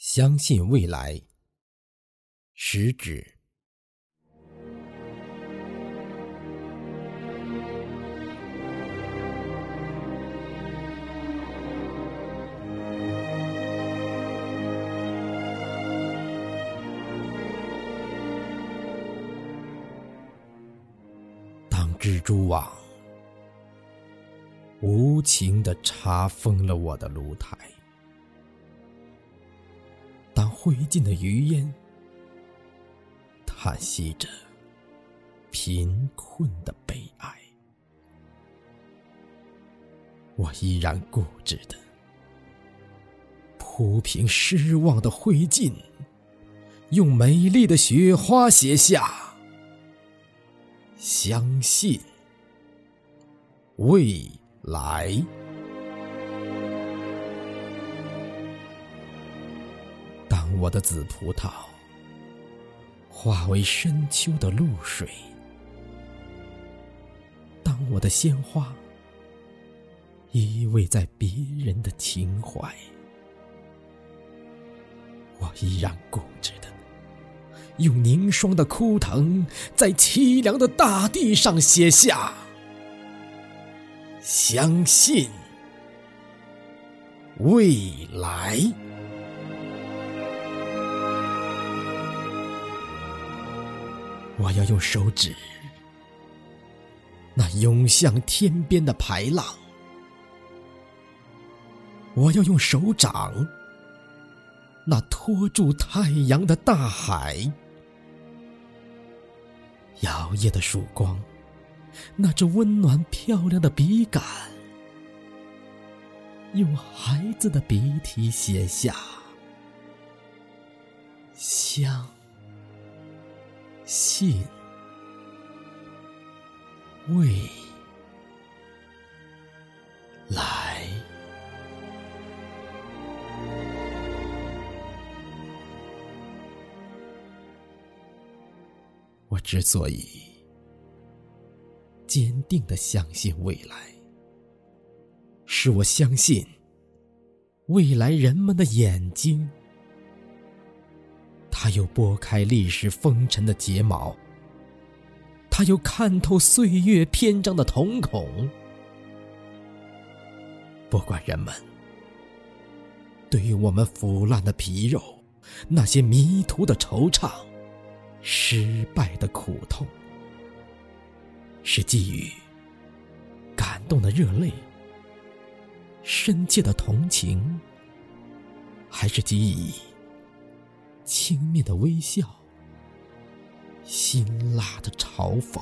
相信未来，食指。当蜘蛛网无情的查封了我的炉台。灰烬的余烟，叹息着贫困的悲哀。我依然固执的铺平失望的灰烬，用美丽的雪花写下：相信未来。我的紫葡萄化为深秋的露水，当我的鲜花依偎在别人的情怀，我依然固执的用凝霜的枯藤，在凄凉的大地上写下：相信未来。我要用手指，那涌向天边的排浪；我要用手掌，那托住太阳的大海。摇曳的曙光，那只温暖漂亮的笔杆，用孩子的笔体写下香。信未来，我之所以坚定的相信未来，是我相信未来人们的眼睛。他又拨开历史风尘的睫毛，他又看透岁月篇章的瞳孔。不管人们对于我们腐烂的皮肉，那些迷途的惆怅，失败的苦痛，是寄予感动的热泪，深切的同情，还是基于？轻蔑的微笑，辛辣的嘲讽。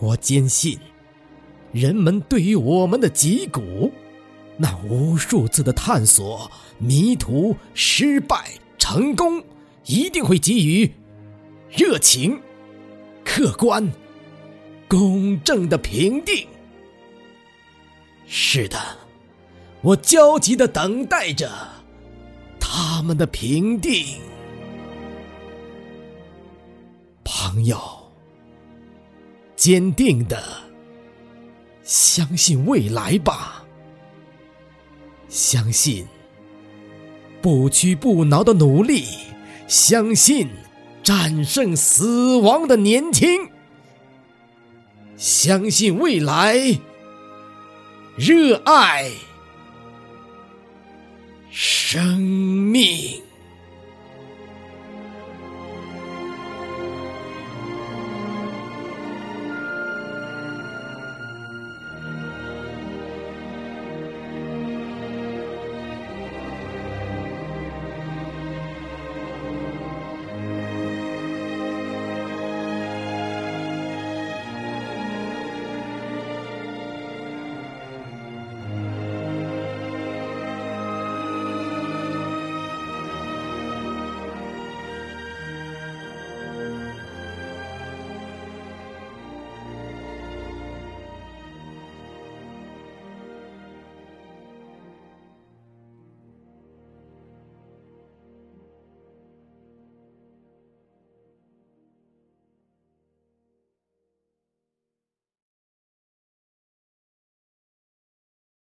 我坚信，人们对于我们的脊骨，那无数次的探索、迷途、失败、成功，一定会给予热情、客观、公正的评定。是的，我焦急的等待着。他们的平定，朋友，坚定的相信未来吧，相信不屈不挠的努力，相信战胜死亡的年轻，相信未来，热爱。生命。